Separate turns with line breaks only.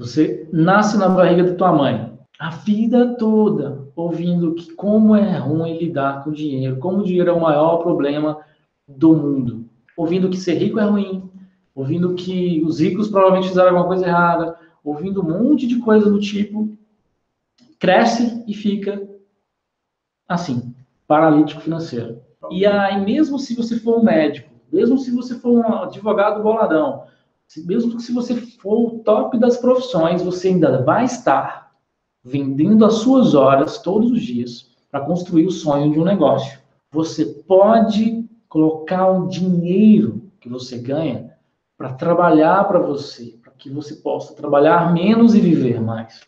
Você nasce na barriga da tua mãe, a vida toda ouvindo que como é ruim lidar com dinheiro, como o dinheiro é o maior problema do mundo, ouvindo que ser rico é ruim, ouvindo que os ricos provavelmente fizeram alguma coisa errada, ouvindo um monte de coisa do tipo, cresce e fica assim, paralítico financeiro. E aí, mesmo se você for um médico, mesmo se você for um advogado boladão, mesmo se você for o top das profissões, você ainda vai estar vendendo as suas horas todos os dias para construir o sonho de um negócio. Você pode colocar o dinheiro que você ganha para trabalhar para você, para que você possa trabalhar menos e viver mais.